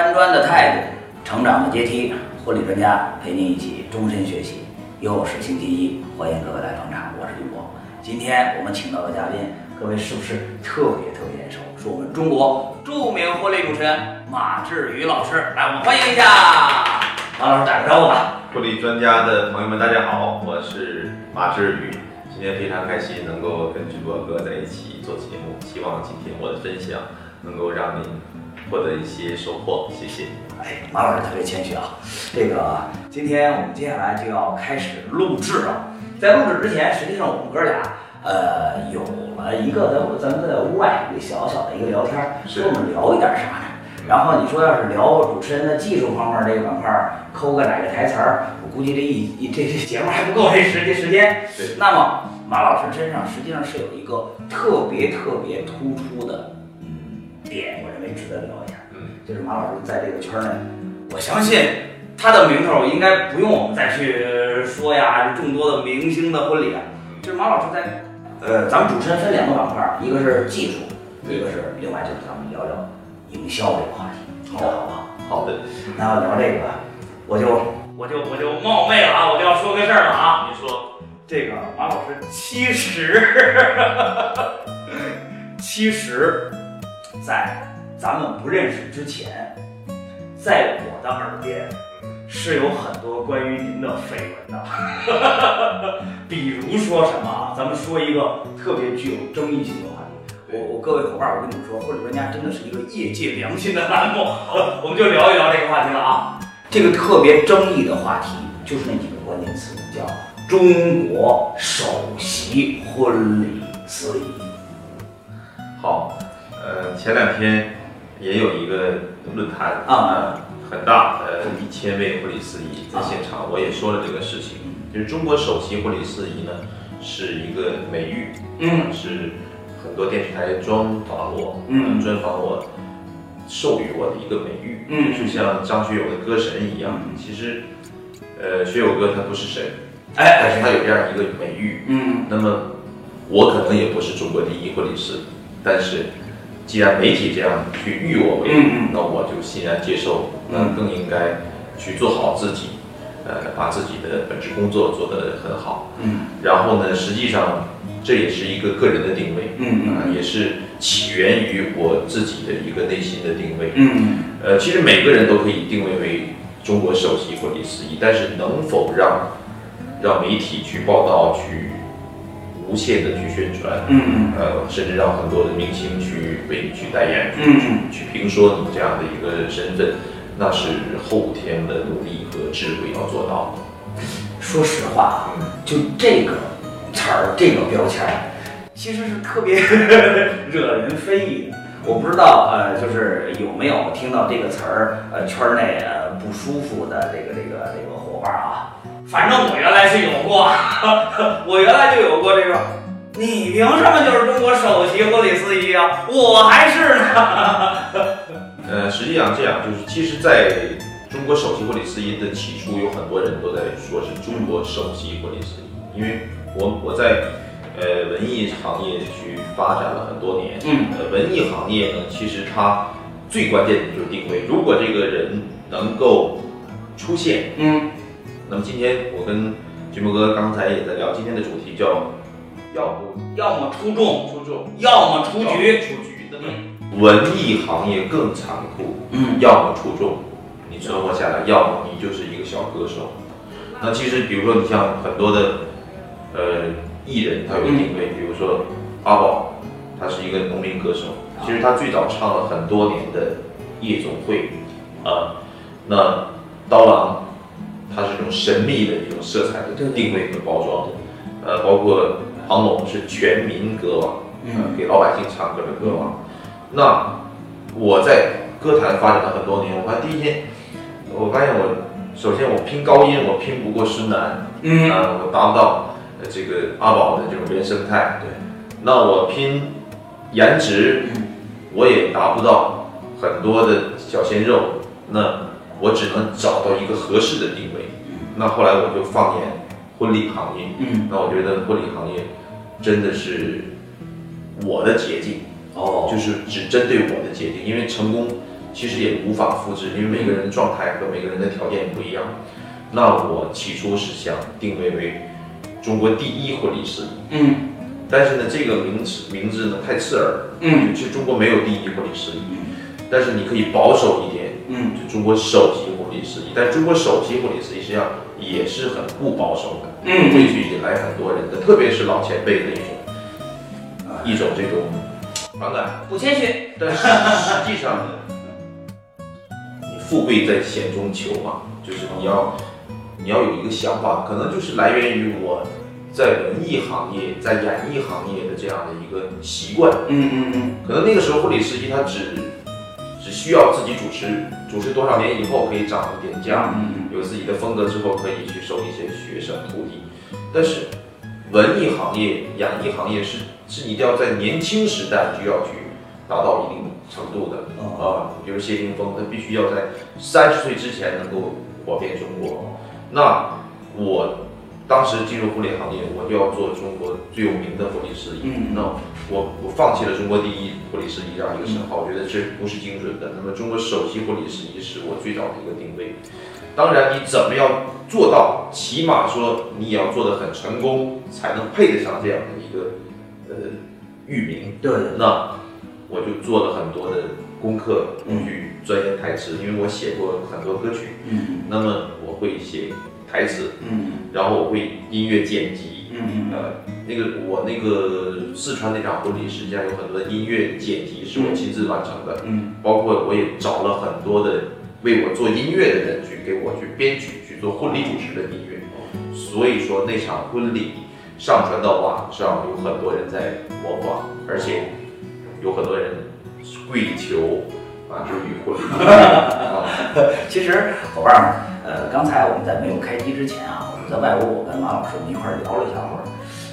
搬砖的态度，成长的阶梯，婚礼专家陪您一起终身学习。又是星期一，欢迎各位来捧场，我是雨博。今天我们请到的嘉宾，各位是不是特别特别眼熟？是我们中国著名婚礼主持人马志宇老师，来，我们欢迎一下马老师，打个招呼吧。婚礼专家的朋友们，大家好，我是马志宇。今天非常开心能够跟直播哥在一起做节目，希望今天我的分享能够让您获得一些收获，谢谢。哎，马老师特别谦虚啊。这个今天我们接下来就要开始录制了，在录制之前，实际上我们哥俩呃有了一个在咱们在屋外一个小小的一个聊天，是说我们聊一点啥呢？然后你说要是聊主持人的技术方面这个板块，抠个哪个台词儿，我估计这一一这这节目还不够这时间时间。对那么马老师身上实际上是有一个特别特别突出的嗯点，我认为值得聊一下。嗯，就是马老师在这个圈儿内，我相信他的名头应该不用我们再去说呀，众多的明星的婚礼啊，就是马老师在，呃，咱们主持人分两个板块，一个是技术，一个是另外就是咱们聊聊营销这个话题，好不好？好的，那要聊这个，我就我就我就冒昧了啊，我就要说个事儿了啊，你说，这个马老师其实，其实，在咱们不认识之前，在我的耳边是有很多关于您的绯闻的，比如说什么啊？咱们说一个特别具有争议性的话题。我我各位伙伴儿，我跟你们说，婚礼专家真的是一个业界良心的栏目，我们就聊一聊这个话题了啊。这个特别争议的话题就是那几个关键词，叫中国首席婚礼司仪。好，呃，前两天也有一个论坛啊。呃很大，呃，一千位婚礼司仪在现场，我也说了这个事情，就是中国首席婚礼司仪呢是一个美誉，嗯。是很多电视台专访我，嗯。专访我，授予我的一个美誉，嗯。就像张学友的歌神一样。其实，呃，学友哥他不是神，但哎，是他有这样一个美誉。嗯。那么，我可能也不是中国第一婚礼师，但是既然媒体这样去誉我为，那我就欣然接受，那更应该去做好自己，呃，把自己的本职工作做得很好。嗯然后呢，实际上这也是一个个人的定位，嗯也是起源于我自己的一个内心的定位。嗯呃，其实每个人都可以定位为中国首席婚礼司仪，但是能否让让媒体去报道、去无限的去宣传，嗯呃，甚至让很多的明星去为你去代言，去、嗯去去评说你这样的一个身份，那是后天的努力和智慧要做到的。说实话啊，就这个词儿，这个标签儿，其实是特别 惹人非议的。我不知道，呃，就是有没有听到这个词儿，呃，圈内呃不舒服的这个这个这个伙伴儿啊。反正我原来是有过，我原来就有过这个。你凭什么就是中国首席婚礼司仪啊？我还是呢。呃，实际上这样，就是其实在中国首席婚礼司仪的起初，有很多人都在说是中国首席婚礼司仪，因为我我在呃文艺行业去发展了很多年，嗯呃，文艺行业呢，其实它最关键的就是定位，如果这个人能够出现，嗯那么今天我跟君博哥刚才也在聊，今天的主题叫要不要么出众，出众，要么出局。出局，那么文艺行业更残酷，嗯。要么出众，你存活下来，要么你就是一个小歌手。那其实比如说你像很多的呃艺人，他有定位，比如说阿宝，他是一个农民歌手，其实他最早唱了很多年的夜总会，啊、那刀郎，他是这种神秘的一种色彩的定位和包装，呃，包括庞龙是全民歌王，嗯。给老百姓唱歌的歌王。那我在歌坛发展了很多年，我发现第一天，我发现我首先我拼高音，我拼不过孙楠，嗯。啊，我达不到呃这个阿宝的这种原生态，对，那我拼颜值，嗯。我也达不到很多的小鲜肉，那我只能找到一个合适的定位。那后来我就放眼婚礼行业，嗯。那我觉得婚礼行业真的是我的捷径，哦。就是只针对我的捷径，因为成功其实也无法复制，因为每个人的状态和每个人的条件不一样。那我起初是想定位为中国第一婚礼司仪，嗯。但是呢，这个名词名字呢太刺耳，嗯。其实中国没有第一婚礼司仪，但是你可以保守一点，嗯就中国首席婚礼司仪，但中国首席婚礼司仪实际上也是很不保守的，嗯会去引来很多人的，特别是老前辈的一种啊一种这种反感。不谦虚。但是实际上呢，你富贵在险中求嘛，就是你要你要有一个想法，可能就是来源于我在文艺行业、在演艺行业的这样的一个习惯。嗯嗯嗯可能那个时候婚礼司仪他只只需要自己主持，主持多少年以后可以涨一点价，嗯有自己的风格之后可以去收一些学生徒弟。但是文艺行业、演艺行业是是一定要在年轻时代就要去达到一定程度的哦啊，比如谢霆锋，他必须要在三十岁之前能够火遍中国。那我当时进入婚礼行业，我就要做中国最有名的婚礼司仪。嗯那我我放弃了中国第一婚礼司仪这样一个称号，我觉得这不是精准的。那么中国首席婚礼司仪是我最早的一个定位。当然，你怎么样做到，起码说你也要做得很成功，才能配得上这样的一个呃域名。对对那我就做了很多的功课，我去钻研台词，因为我写过很多歌曲，嗯那么我会写台词，嗯然后我会音乐剪辑，嗯呃，那个我那个四川那场婚礼，实际上有很多的音乐剪辑是我亲自完成的，嗯。包括我也找了很多的为我做音乐的人去给我去编曲，去做婚礼主持的音乐。所以说那场婚礼上传到网上，有很多人在模仿，而且有很多人跪求啊，就是与婚礼。啊，其实伙伴们，呃，刚才我们在没有开机之前啊，我们在外屋，我跟马老师我们一块儿聊了一下会儿。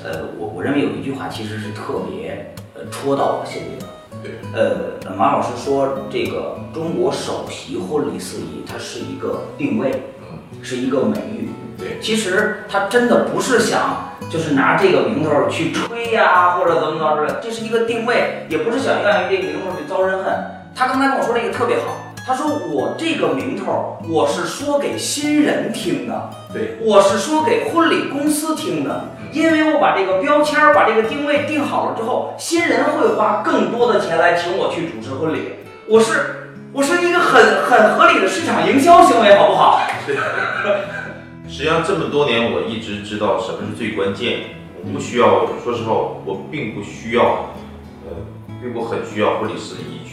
呃，我我认为有一句话其实是特别呃戳到我心里的。对。呃，马老师说这个中国首席婚礼司仪，它是一个定位，嗯，是一个美誉。对。其实他真的不是想就是拿这个名头去吹呀、或者怎么着之类的，这是一个定位，也不是想愿意这个名头去遭人恨。他刚才跟我说这个特别好，他说我这个名头我是说给新人听的，对，我是说给婚礼公司听的，因为我把这个标签儿、把这个定位定好了之后，新人会花更多的钱来请我去主持婚礼。我是我是一个很很合理的市场营销行为，好不好？对实际上这么多年，我一直知道什么是最关键。我不需要，说实话，我并不需要，呃，并不很需要婚礼司仪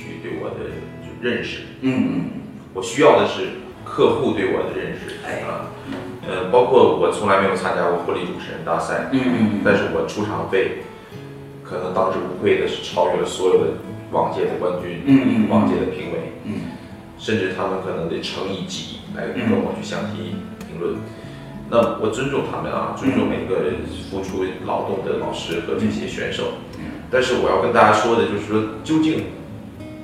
认识。嗯我需要的是客户对我的认识。哎啊，呃，包括我从来没有参加过婚礼主持人大赛，嗯嗯但是我出场费，可能当之无愧的是超越了所有的往届的冠军，嗯嗯嗯往届的评委，嗯甚至他们可能得乘以几来跟我去相提评论。那我尊重他们啊，尊重每个付出劳动的老师和这些选手。但是我要跟大家说的就是说，究竟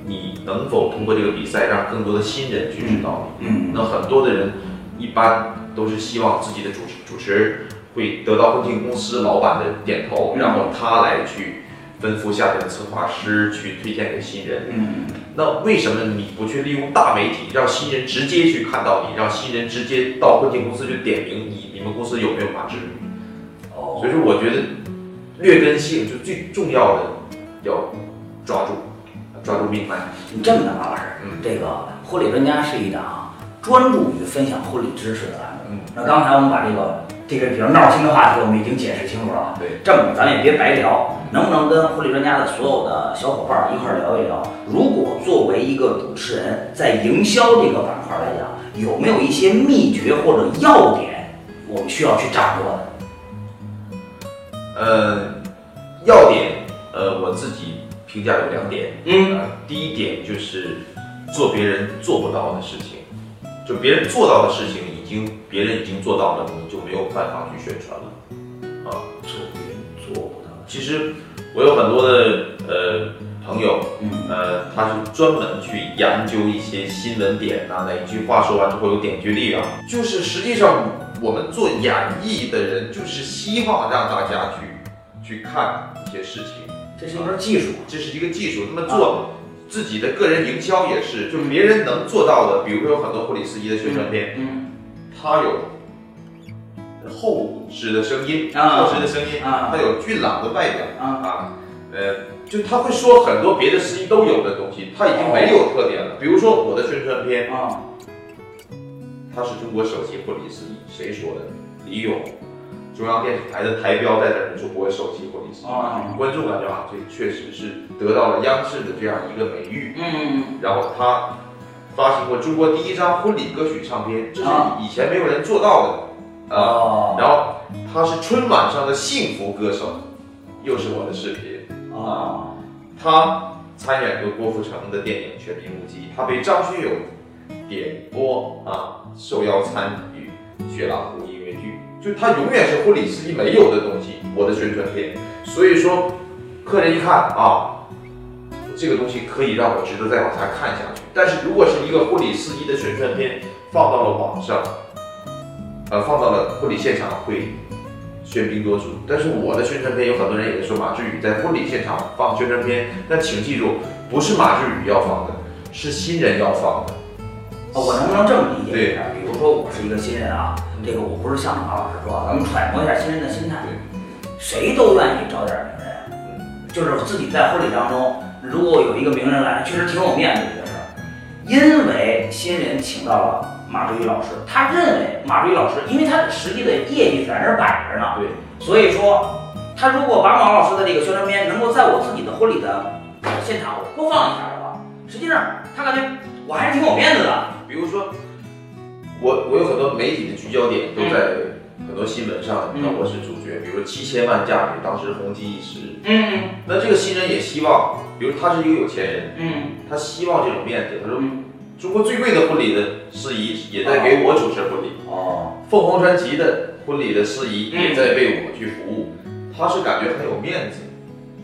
你能否通过这个比赛让更多的新人去知道你？嗯那很多的人一般都是希望自己的主持主持人会得到婚庆公司老板的点头，然后他来去吩咐下面的策划师去推荐给新人。嗯那为什么你不去利用大媒体，让新人直接去看到你，让新人直接到婚庆公司去点名你你们公司有没有马志？哦所以说，我觉得劣根性就最重要的要抓住，抓住命脉。你这么的，马老师，嗯这个婚礼专家是一档专注于分享婚礼知识的栏目。嗯，那刚才我们把这个这个比较闹心的话题，我们已经解释清楚了。对，这么咱们也别白聊，能不能跟婚礼专家的所有的小伙伴儿一块儿聊一聊？如果作为一个主持人，在营销这个板块来讲，有没有一些秘诀或者要点，我们需要去掌握的？呃，要点，呃，我自己评价有两点。嗯呃，第一点就是做别人做不到的事情，就别人做到的事情已经别人已经做到了，你就没有办法去宣传了。啊，做别人做不到。其实我有很多的呃朋友，嗯呃，他是专门去研究一些新闻点呐、哪一句话说完之后有点击率啊。就是实际上我们做演绎的人，就是希望让大家去去看一些事情，这是一门技术。这是一个技术。那么做自己的个人营销也是，就别人能做到的，比如说有很多护理司机的宣传片，嗯他有厚实的声音，啊厚实的声音，啊他有俊朗的外表啊啊，呃，就他会说很多别的司机都有的东西，他已经没有特点了。比如说我的宣传片，啊他是中国首席护理司机，谁说的？李咏，中央电视台的台标在这儿，中国首席婚礼司机，啊观众感觉啊，这确实是得到了央视的这样一个美誉。嗯然后他发行过中国第一张婚礼歌曲唱片，这是啊以前没有人做到的啊。哦然后他是春晚上的幸福歌手，又是我的视频。啊他参演过郭富城的电影《全民目击》，他被张学友点播啊，受邀参与《雪狼湖》就他永远是婚礼司机没有的东西，我的宣传片。所以说，客人一看啊，这个东西可以让我值得再往下看下去。但是如果是一个婚礼司机的宣传片放到了网上，呃，放到了婚礼现场会喧宾夺主。但是我的宣传片有很多人也说马志宇在婚礼现场放宣传片，但请记住，不是马志宇要放的，是新人要放的。哦，我能不能这么理解一下？比如说我是一个新人啊，这个我不是像马老师说，咱们揣摩一下新人的心态，谁都愿意找点名人，就是自己在婚礼当中，如果有一个名人来，确实挺有面子的一个事儿。因为新人请到了马志宇老师，他认为马志宇老师，因为他实际的业绩在那儿摆着呢，对，所以说他如果把马老师的这个宣传片能够在我自己的婚礼的现场播放一下的话，实际上他感觉我还是挺有面子的。比如说，我我有很多媒体的聚焦点都在很多新闻上，嗯那我是主角。比如说七千万嫁女，当时红极一时。嗯那这个新人也希望，比如他是一个有钱人，嗯他希望这种面子。他说，嗯，中国最贵的婚礼的司仪也在给我主持婚礼，哦，凤凰传奇的婚礼的司仪嗯也在为我去服务。他是感觉很有面子，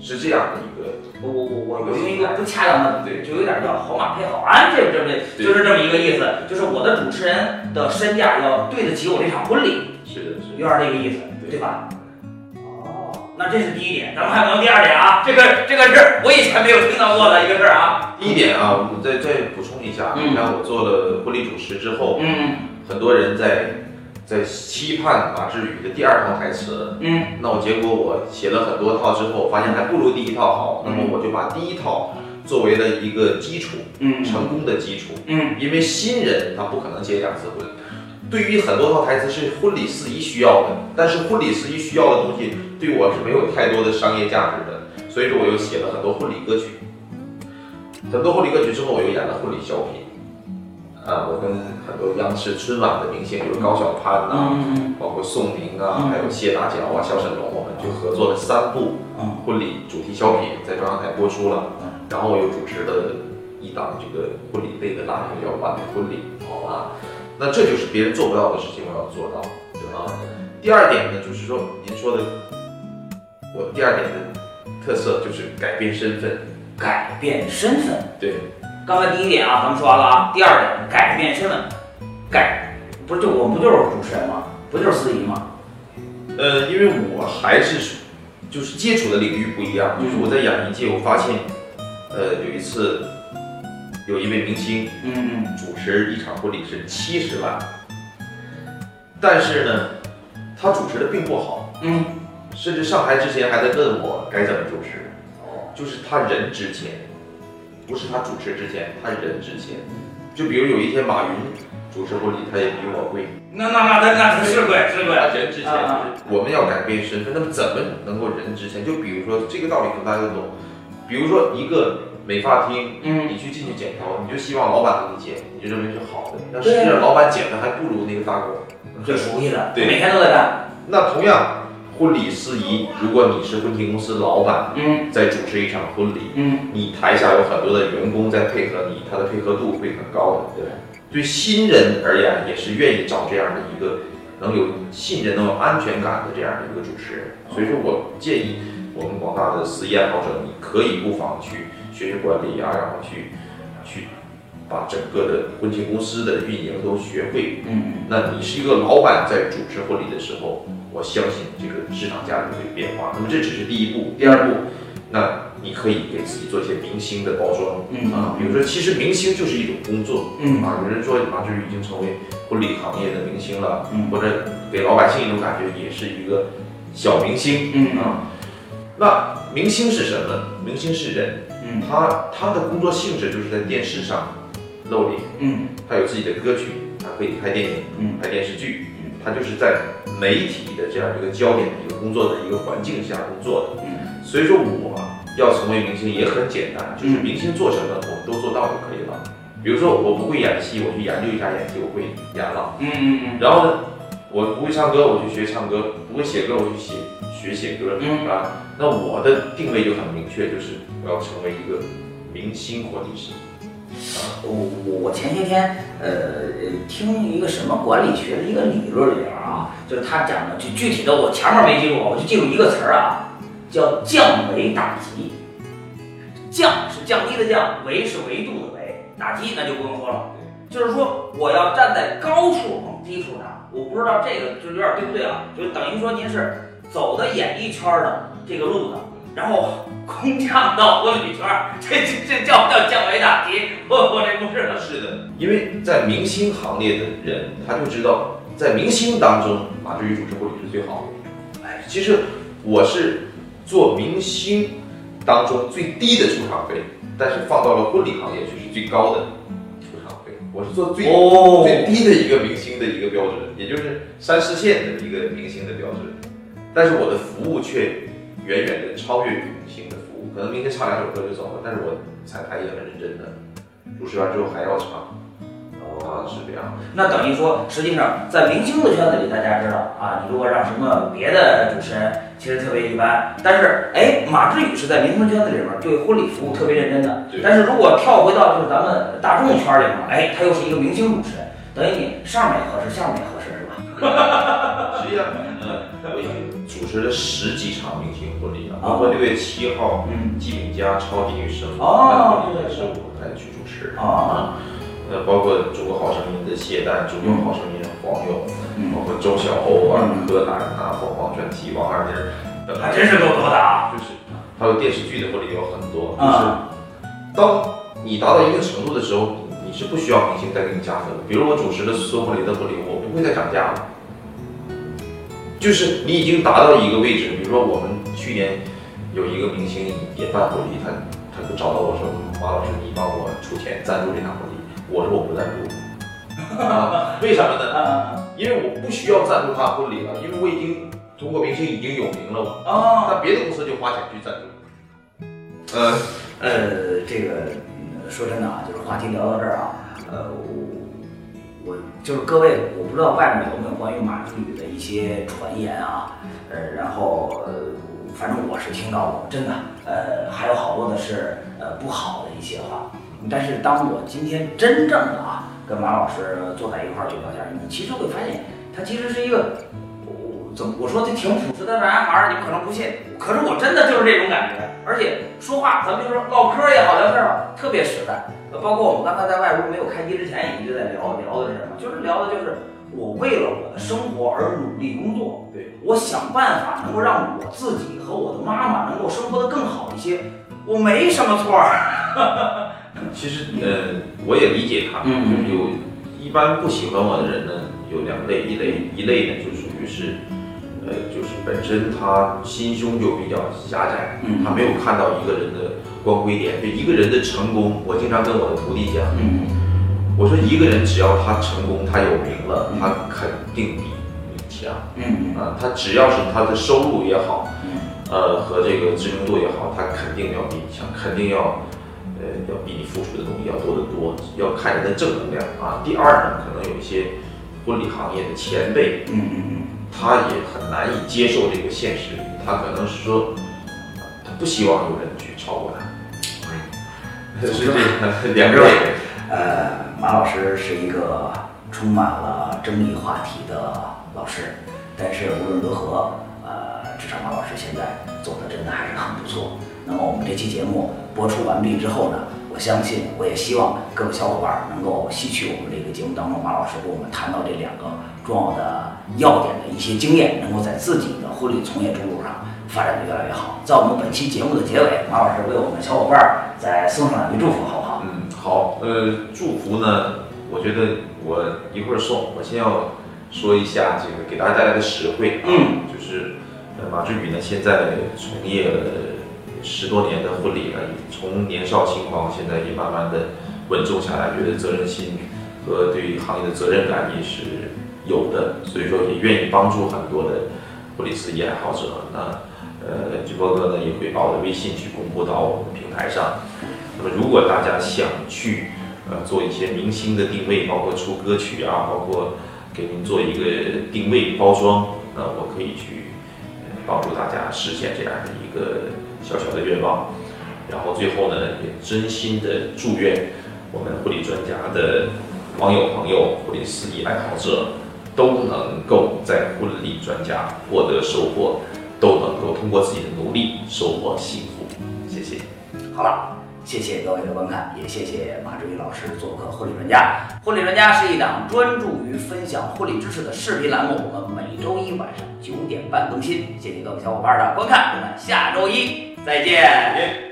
是这样的一个。我我我我我用一个不恰当的对就有点叫好马配好鞍，这这这对就是这么一个意思，就是我的主持人的身价要对得起我这场婚礼，是的，是的。有点这个意思，对对吧？哦，那这是第一点，咱们还有没有第二点啊？这个这个是我以前没有听到过的一个事儿啊。第一点啊，我们再再补充一下，嗯你看我做了婚礼主持之后，嗯很多人在在期盼马志宇的第二套台词，嗯。那我结果我写了很多套之后，发现还不如第一套好，那嗯么我就把第一套作为了一个基础，嗯。成功的基础，嗯。因为新人他不可能结两次婚。对于很多套台词是婚礼司仪需要的，但是婚礼司仪需要的东西对我是没有太多的商业价值的，所以说我又写了很多婚礼歌曲。很多婚礼歌曲之后，我又演了婚礼小品，啊，我跟很多央视春晚的明星，比如高晓攀呐、嗯包括宋宁啊，嗯还有谢大脚啊、小沈龙，我们就合作了三部嗯婚礼主题小品，在中央台播出了。嗯然后我又主持了一档这个婚礼类的栏目，叫《完美婚礼》。好吧，那这就是别人做不到的事情，我要做到，对吧？第二点呢，就是说您说的，我第二点的特色就是改变身份。改变身份。对，刚才第一点啊，咱们说完了啊。第二点，改变身份，改不是就我不就是主持人吗？不就是司仪吗？呃，因为我还是就是接触的领域不一样，就是我在演艺界，我发现，呃，有一次有一位明星嗯嗯主持一场婚礼是七十万，但是呢，他主持的并不好，嗯，甚至上台之前还在问我该怎么主持，哦，就是他人之前，不是他主持之前，他人之前，就比如有一天马云主持婚礼，他也比我贵，那那那那那是贵是贵。他人之前啊就是我们要改变身份，那么怎么能够人之前？就比如说这个道理，可能大家都懂，比如说一个美发厅。嗯你去进去剪头，你就希望老板给你剪，你就认为是好的。但实际上，老板剪的还不如那个大工。最熟悉的，对每天都在干。那同样，婚礼司仪，如果你是婚庆公司老板，嗯在主持一场婚礼，嗯，你台下有很多的员工在配合你，他的配合度会很高的。对，对新人而言，也是愿意找这样的一个能有信任、能有安全感的这样的一个主持人。所以说我建议我们广大的司仪爱好者，你可以不妨去学学管理啊，然后去去把整个的婚庆公司的运营都学会。嗯那你是一个老板，在主持婚礼的时候，我相信这个市场价值会变化。那么这只是第一步，第二步，那你可以给自己做一些明星的包装嗯。啊，比如说，其实明星就是一种工作，嗯。啊，有人说啊就是已经成为婚礼行业的明星了，嗯。或者给老百姓一种感觉也是一个小明星，嗯。啊，那明星是什么？明星是人，嗯。他他的工作性质就是在电视上露脸，嗯。他有自己的歌曲，他可以拍电影，嗯。拍电视剧，他就是在媒体的这样一个焦点的一个工作的一个环境下工作的。嗯所以说我要成为明星也很简单，就是明星做什么我们都做到就可以了。比如说我不会演戏，我去研究一下演戏，我会演了。嗯嗯嗯然后呢，我不会唱歌，我去学唱歌；不会写歌，我去写学写歌，嗯啊。那我的定位就很明确，就是我要成为一个明星婚礼师。我我我前些天呃听一个什么管理学的一个理论里边啊，就是他讲的就具体的我前面没记住，我就记住一个词儿啊，叫降维打击。降是降低的降，维是维度的维，打击那就不用说了。就是说我要站在高处往低处打，我不知道这个就有点对不对啊？就等于说您是走的演艺圈的这个路子，然后空降到婚礼圈儿，这这这叫不叫降维打击？我我这不是的。是的，因为在明星行列的人，他就知道在明星当中，马志宇主持婚礼是最好的。哎，其实我是做明星当中最低的出场费，但是放到了婚礼行业却是最高的出场费。我是做最、哦最低的一个明星的一个标准，也就是三四线的一个明星的标准。但是我的服务却远远的超越于明星的服务。可能明天唱两首歌就走了，但是我彩排也很认真的，主持完之后还要唱。啊，是这样。那等于说，实际上在明星的圈子里，大家知道啊，你如果让什么别的主持人，其实特别一般。但是，哎，马志宇是在明星圈子里面对婚礼服务特别认真的对。但是如果跳回到就是咱们大众圈里面，哎，他又是一个明星主持人，等于你上面也合适，下面也合？实际上，嗯，我已经主持了十几场明星婚礼了，哦包括六月七号嗯，季敏佳超级女声哦那个婚礼也是我来去主持。啊，呃，包括中国好声音的谢丹，中国好声音黄勇，嗯包括周晓鸥啊、嗯柯南啊、凤凰传奇、王二妮还真是够多的啊。就是还有电视剧的婚礼有很多，就是啊，当你达到一定程度的时候，你是不需要明星再给你加分的。比如我主持的孙红雷的婚礼，我不会再涨价了。就是你已经达到一个位置，比如说我们去年有一个明星也办婚礼，他他就找到我说马老师，你帮我出钱赞助这场婚礼。我说我不赞助，啊，为什么呢？啊因为我不需要赞助他婚礼了，因为我已经通过明星已经有名了嘛。啊，那别的公司就花钱去赞助。呃，呃，这个嗯说真的啊，就是话题聊到这儿啊，呃，我我就是各位，我不知道外面有没有关于马志宇的一些传言啊，呃，然后呃，反正我是听到过，真的，呃，还有好多的是呃不好的一些话，但是当我今天真正的啊跟马老师坐在一块儿去聊天，你其实会发现，他其实是一个。我怎么我说他挺朴实的男孩儿，你们可能不信，可是我真的就是这种感觉，而且说话咱们就说唠嗑也好，聊天儿吧，特别实在。呃包括我们刚才在外屋没有开机之前也一直在聊，聊的是什么？就是聊的就是我为了我的生活而努力工作，对我想办法能够让我自己和我的妈妈能够生活的更好一些，我没什么错儿。其实，呃，我也理解他，嗯就是有一般不喜欢我的人呢，有两类，一类一类呢就属于是，呃，就是本身他心胸就比较狭窄，嗯他没有看到一个人的光辉点，就一个人的成功。我经常跟我的徒弟讲，嗯。我说一个人只要他成功，他有名了，嗯。他肯定比你强。嗯。啊，他只要是他的收入也好，嗯。呃，和这个知名度也好，他肯定要比你强，肯定要，呃，要比你付出的东西要多得多，要看人的正能量。啊。第二呢，可能有一些婚礼行业的前辈，嗯嗯。他也很难以接受这个现实，他可能是说，他不希望有人去超过他，是这个两个类人。呃，马老师是一个充满了争议话题的老师，但是无论如何，呃，至少马老师现在做的真的还是很不错。那么我们这期节目播出完毕之后呢，我相信，我也希望各位小伙伴能够吸取我们这个节目当中马老师给我们谈到这两个重要的要点的一些经验，能够在自己的婚礼从业之路上发展的越来越好。在我们本期节目的结尾，马老师为我们小伙伴儿再送上两句祝福，好不好？嗯，好，呃，祝福呢，我觉得我一会儿送，我先要说一下这个给大家带来的实惠啊，嗯就是呃马志宇呢现在从业了十多年的婚礼了，从年少轻狂现在也慢慢的稳重下来，觉得责任心和对于行业的责任感也是有的，所以说也愿意帮助很多的婚礼司仪爱好者。那呃，直播哥呢也会把我的微信去公布到我们平台上。那么如果大家想去呃做一些明星的定位，包括出歌曲啊，包括给您做一个定位包装，那我可以去帮助大家实现这样的一个小小的愿望。然后最后呢，也真心的祝愿我们婚礼专家的网友朋友、婚礼司仪爱好者都能够在婚礼专家获得收获，都能够通过自己的努力收获幸福。谢谢。好了，谢谢各位的观看，也谢谢马志宇老师做客婚礼专家。婚礼专家是一档专注于分享婚礼知识的视频栏目，我们每周一晚上九点半更新。谢谢各位小伙伴的观看，我们下周一再见。